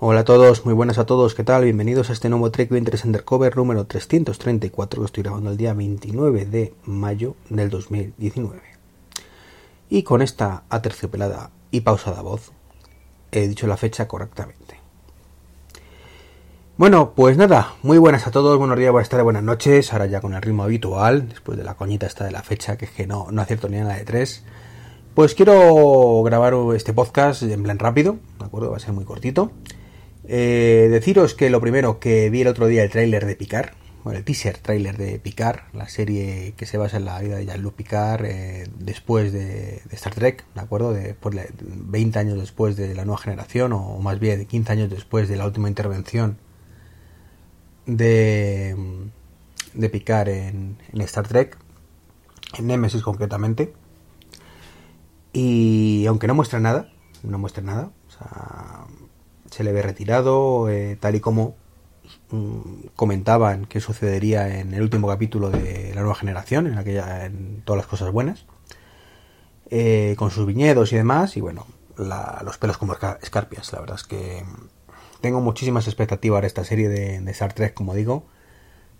Hola a todos, muy buenas a todos, ¿qué tal? Bienvenidos a este nuevo Trek Ventures Undercover número 334 que estoy grabando el día 29 de mayo del 2019. Y con esta aterciopelada y pausada voz he dicho la fecha correctamente. Bueno, pues nada, muy buenas a todos, buenos días, buenas tardes, buenas noches, ahora ya con el ritmo habitual, después de la coñita esta de la fecha, que es que no, no acierto ni la de 3. Pues quiero grabar este podcast en plan rápido, ¿de acuerdo? Va a ser muy cortito. Eh, deciros que lo primero que vi el otro día el tráiler de Picard, bueno, el teaser tráiler de Picard, la serie que se basa en la vida de Jean-Luc Picard eh, después de, Star Trek, ¿de acuerdo? De, 20 años después de la nueva generación, o más bien 15 años después de la última intervención de, de Picard en, en Star Trek, en Nemesis concretamente. Y aunque no muestra nada, no muestra nada, o sea, se le ve retirado, eh, tal y como mm, comentaban que sucedería en el último capítulo de la nueva generación, en aquella, en todas las cosas buenas, eh, con sus viñedos y demás, y bueno, los pelos como escarpias, la verdad es que tengo muchísimas expectativas de esta serie de, de, Star Trek, como digo,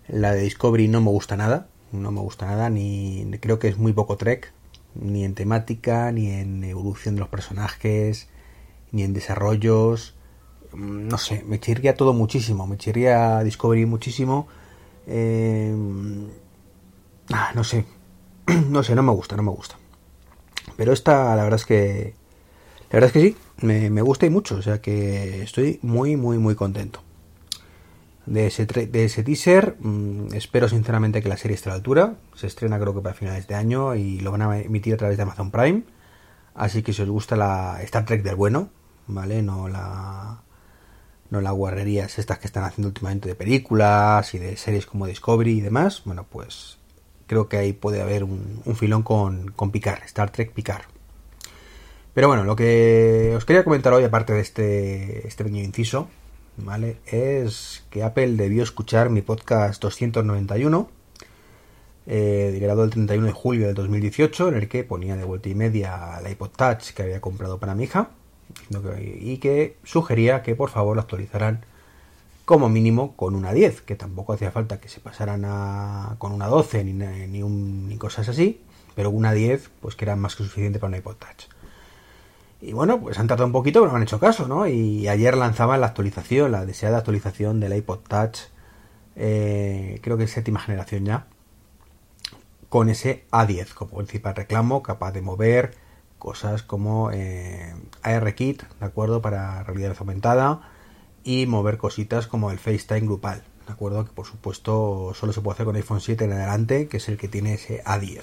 la de Discovery no me gusta nada, no me gusta nada, ni creo que es muy poco Trek, ni en temática, ni en evolución de los personajes, ni en desarrollos, no sé, me chirría todo muchísimo, me chirría Discovery muchísimo. Eh, ah, no sé, no sé, no me gusta, no me gusta. Pero esta, la verdad es que, la verdad es que sí, me, gusta y mucho, o sea que estoy muy, muy, muy contento. De ese, de ese teaser, mm, espero sinceramente que la serie esté a la altura. Se estrena creo que para finales de año y lo van a emitir a través de Amazon Prime. Así que si os gusta la Star Trek del bueno, ¿vale? No la, no las guarrerías estas que están haciendo últimamente de películas y de series como Discovery y demás, bueno, pues creo que ahí puede haber un, filón con, con Picard, Star Trek Picard. Pero bueno, lo que os quería comentar hoy, aparte de este, este pequeño inciso, ¿vale? Es que Apple debió escuchar mi podcast 291, eh, el 31 de julio del 2018, en el que ponía de vuelta y media la iPod Touch que había comprado para mi hija y que sugería que por favor lo actualizaran como mínimo con una 10, que tampoco hacía falta que se pasaran a, con una 12 ni, ni, cosas así, pero una 10 pues que era más que suficiente para un iPod Touch. Y bueno, pues han tardado un poquito, pero me han hecho caso, ¿no? Y ayer lanzaban la actualización, la deseada actualización del iPod Touch, eh, creo que séptima generación ya, con ese A10 como principal reclamo, capaz de mover cosas como eh, ARKit, ¿de acuerdo? Para realidad aumentada y mover cositas como el FaceTime grupal, ¿de acuerdo? Que por supuesto solo se puede hacer con iPhone 7 en adelante, que es el que tiene ese A10.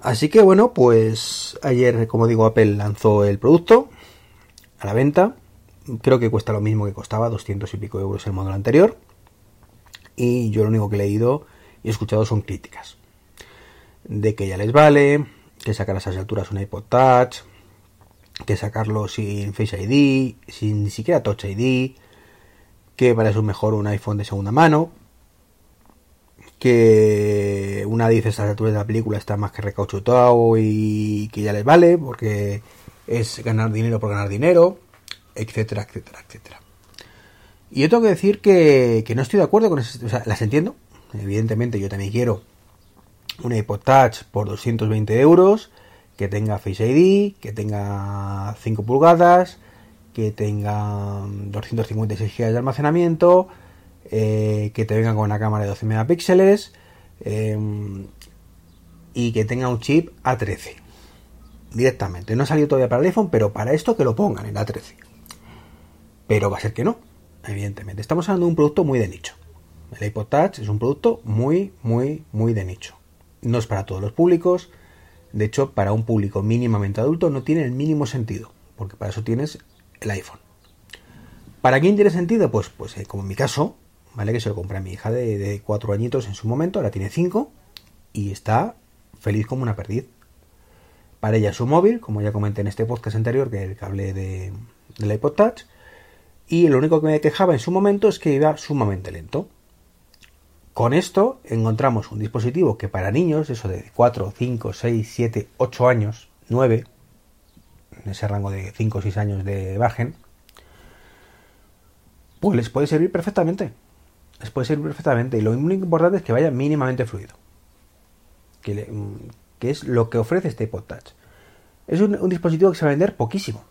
Así que bueno, pues ayer, como digo, Apple lanzó el producto a la venta. Creo que cuesta lo mismo que costaba, 200 y pico euros el modelo anterior. Y yo lo único que he leído y escuchado son críticas. De que ya les vale, que sacar a esas alturas un iPod Touch, que sacarlo sin Face ID, sin ni siquiera Touch ID, que para eso mejor un iPhone de segunda mano, que una dice a estas alturas de la película está más que recauchutado y que ya les vale porque es ganar dinero por ganar dinero, etcétera, etcétera, etcétera. Y yo tengo que decir que, que no estoy de acuerdo con eso, o sea, las entiendo, evidentemente yo también quiero un iPod Touch por 220 euros, que tenga Face ID, que tenga 5 pulgadas, que tenga 256 GB de almacenamiento, eh, que te venga con una cámara de 12 megapíxeles em, y que tenga un chip A13 directamente. No ha salido todavía para el iPhone, pero para esto que lo pongan en A13. Pero va a ser que no, evidentemente. Estamos hablando de un producto muy de nicho. El iPod Touch es un producto muy, muy, muy de nicho no es para todos los públicos. De hecho, para un público mínimamente adulto no tiene el mínimo sentido, porque para eso tienes el iPhone. ¿Para quién tiene sentido? Pues, pues eh, como en mi caso, ¿vale? Que se lo compré a mi hija de, cuatro añitos en su momento, ahora tiene cinco, y está feliz como una perdiz. Para ella su móvil, como ya comenté en este podcast anterior, que el cable de, del iPod Touch, y lo único que me quejaba en su momento es que iba sumamente lento. Con esto encontramos un dispositivo que para niños, eso de 4, 5, 6, 7, 8 años, 9, en ese rango de 5 o 6 años de bajen, pues les puede servir perfectamente. Les puede servir perfectamente. Y lo único importante es que vaya mínimamente fluido. Que, mm, es lo que ofrece este iPod Touch. Es un, dispositivo que se va a vender poquísimo.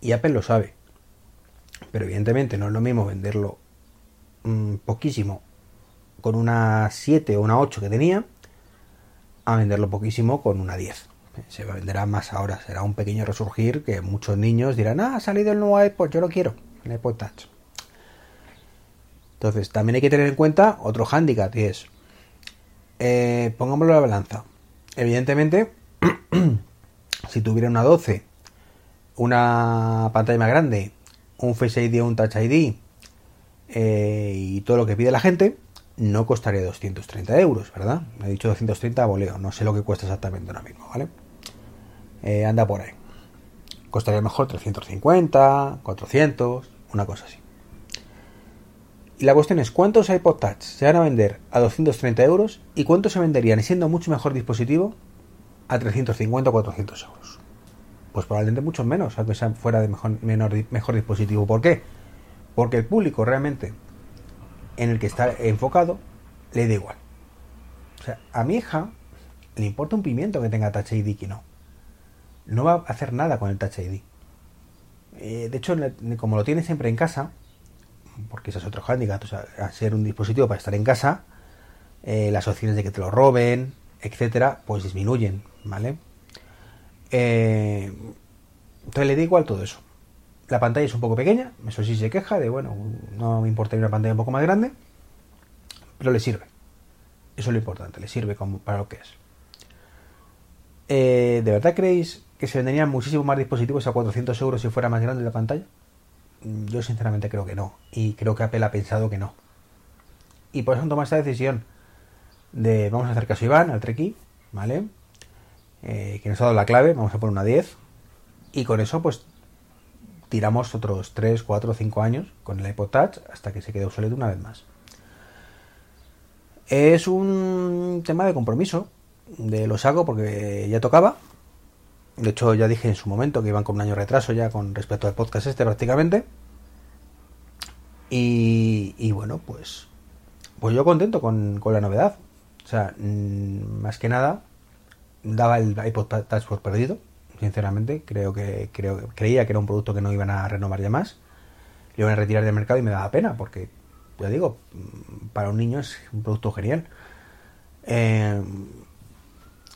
Y Apple lo sabe. Pero evidentemente no es lo mismo venderlo mm, poquísimo con una 7 o una 8 que tenía a venderlo poquísimo con una 10. Se venderá más ahora, será un pequeño resurgir que muchos niños dirán, ah, ha salido el nuevo iPod, yo lo quiero, el iPod Touch. Entonces, también hay que tener en cuenta otro hándicap y es, eh, pongámoslo en la balanza. Evidentemente, si tuviera una 12, una pantalla más grande, un Face ID un Touch ID eh, y todo lo que pide la gente, no costaría 230 euros, ¿verdad? Me he dicho 230 a voleo, no sé lo que cuesta exactamente ahora mismo, ¿vale? Eh, anda por ahí. Costaría mejor 350, 400, una cosa así. Y la cuestión es, ¿cuántos iPod Touch se van a vender a 230 euros y cuántos se venderían, siendo mucho mejor dispositivo, a 350 o 400 euros? Pues probablemente mucho menos, aunque fuera de mejor, mejor dispositivo. ¿Por qué? Porque el público realmente en el que está enfocado le da igual. O sea, a mi hija le importa un pimiento que tenga Touch ID que no. No va a hacer nada con el Touch ID. Eh, de hecho, como lo tiene siempre en casa, porque ese es otro handicap, o sea, ser un dispositivo para estar en casa, eh, las opciones de que te lo roben, etcétera, pues disminuyen, ¿vale? Eh, entonces le da igual todo eso. La pantalla es un poco pequeña, eso sí se queja de, bueno, no me importa una pantalla un poco más grande, pero le sirve. Eso es lo importante, le sirve como para lo que es. Eh, ¿De verdad creéis que se venderían muchísimos más dispositivos a 400 euros si fuera más grande la pantalla? Mm, yo sinceramente creo que no. Y creo que Apple ha pensado que no. Y por eso han tomado esta decisión de vamos a hacer caso a Iván, al Treki, ¿vale? Eh, que nos ha dado la clave, vamos a poner una 10. Y con eso pues tiramos otros 3, 4, 5 años con el iPod Touch hasta que se quede obsoleto una vez más. Es un tema de compromiso, de lo saco porque ya tocaba. De hecho, ya dije en su momento que iban con un año retraso ya con respecto al podcast este prácticamente. Y, bueno, pues, pues yo contento con, la novedad. O sea, mm, más que nada, daba el iPod Touch por perdido sinceramente. Creo que, creo, creía que era un producto que no iban a renovar ya más. Lo iban a retirar del mercado y me daba pena, porque, ya digo, para un niño es un producto genial. Eh,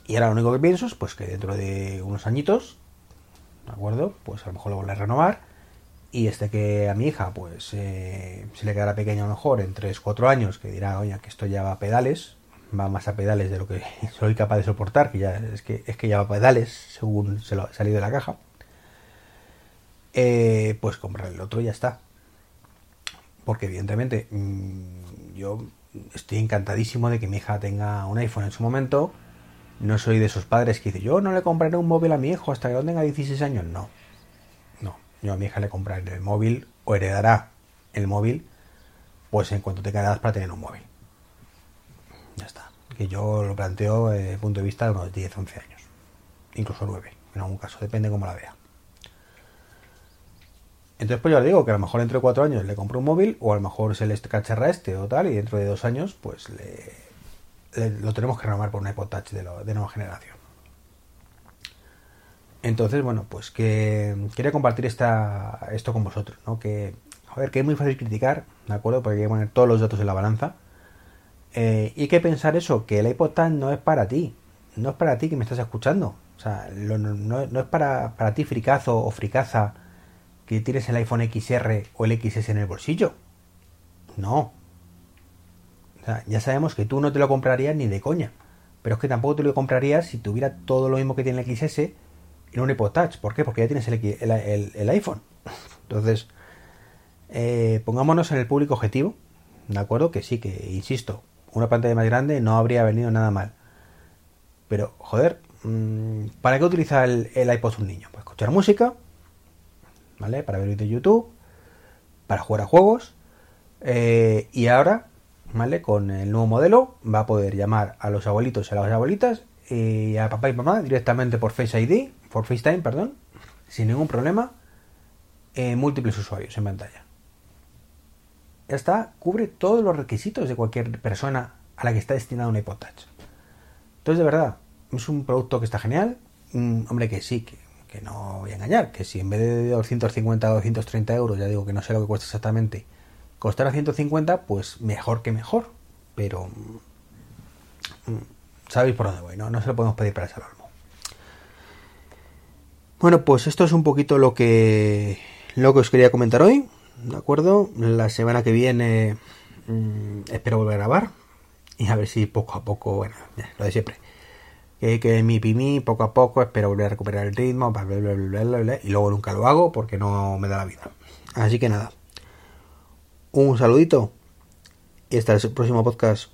y ahora lo único que pienso es pues que dentro de unos añitos, ¿de acuerdo? Pues a lo mejor lo volveré a renovar. Y este que a mi hija, pues eh, se le quedará pequeño a lo mejor en 3-4 años, que dirá, oye, que esto ya va pedales, va más a pedales de lo que soy capaz de soportar, que ya es que, es que ya va a pedales según se lo ha salido de la caja, eh, pues comprar el otro y ya está. Porque evidentemente mm, yo estoy encantadísimo de que mi hija tenga un iPhone en su momento. No soy de esos padres que dicen, yo no le compraré un móvil a mi hijo hasta que no tenga 16 años. No, no, yo a mi hija le compraré el móvil o heredará el móvil pues en cuanto tenga edad para tener un móvil. Ya está. Que yo lo planteo desde el punto de vista de unos 10, 11 años. Incluso 9, en algún caso, depende cómo la vea. Entonces, pues yo le digo que a lo mejor dentro de 4 años le compro un móvil, o a lo mejor se le cacharra este o tal, y dentro de 2 años, pues le, lo tenemos que renovar por un iPod Touch de, de nueva generación. Entonces, bueno, pues que quería compartir esta, esto con vosotros, ¿no? Que, a ver, que es muy fácil criticar, ¿de acuerdo? Porque hay que poner todos los datos en la balanza. Eh, y hay que pensar eso, que el iPod Touch no es para ti. No es para ti que me estás escuchando. O sea, no, es para, para, ti fricazo o fricaza que tienes el iPhone XR o el XS en el bolsillo. No. O sea, ya sabemos que tú no te lo comprarías ni de coña. Pero es que tampoco te lo comprarías si tuviera todo lo mismo que tiene el XS en un iPod Touch. ¿Por qué? Porque ya tienes el, iPhone. Entonces, eh, pongámonos en el público objetivo. ¿De acuerdo? Que sí, que insisto, una pantalla más grande no habría venido nada mal. Pero, joder, mm, ¿para qué utiliza el, iPod un niño? Para escuchar música, ¿vale? Para ver vídeos de YouTube, para jugar a juegos. Eh, y ahora, ¿vale? Con el nuevo modelo va a poder llamar a los abuelitos y a las abuelitas y a papá y mamá directamente por Face ID, por FaceTime, perdón, sin ningún problema, eh, múltiples usuarios en pantalla. Ya está, cubre todos los requisitos de cualquier persona a la que está destinado un iPod Touch. Entonces, de verdad, es un producto que está genial. Mm, hombre, que sí, que, no voy a engañar, que si en vez de 250 o 230 euros, ya digo que no sé lo que cuesta exactamente, costará 150, pues mejor que mejor. Pero mm, mm, sabéis por dónde voy, ¿no? No se lo podemos pedir para salvarlo. Bueno, pues esto es un poquito lo que lo que os quería comentar hoy, ¿de acuerdo? La semana que viene espero volver a grabar y a ver si poco a poco, bueno, lo de siempre. Que, que mi pimi poco a poco espero volver a recuperar el ritmo, y luego nunca lo hago porque no me da la vida. Así que nada, un saludito y hasta el próximo podcast.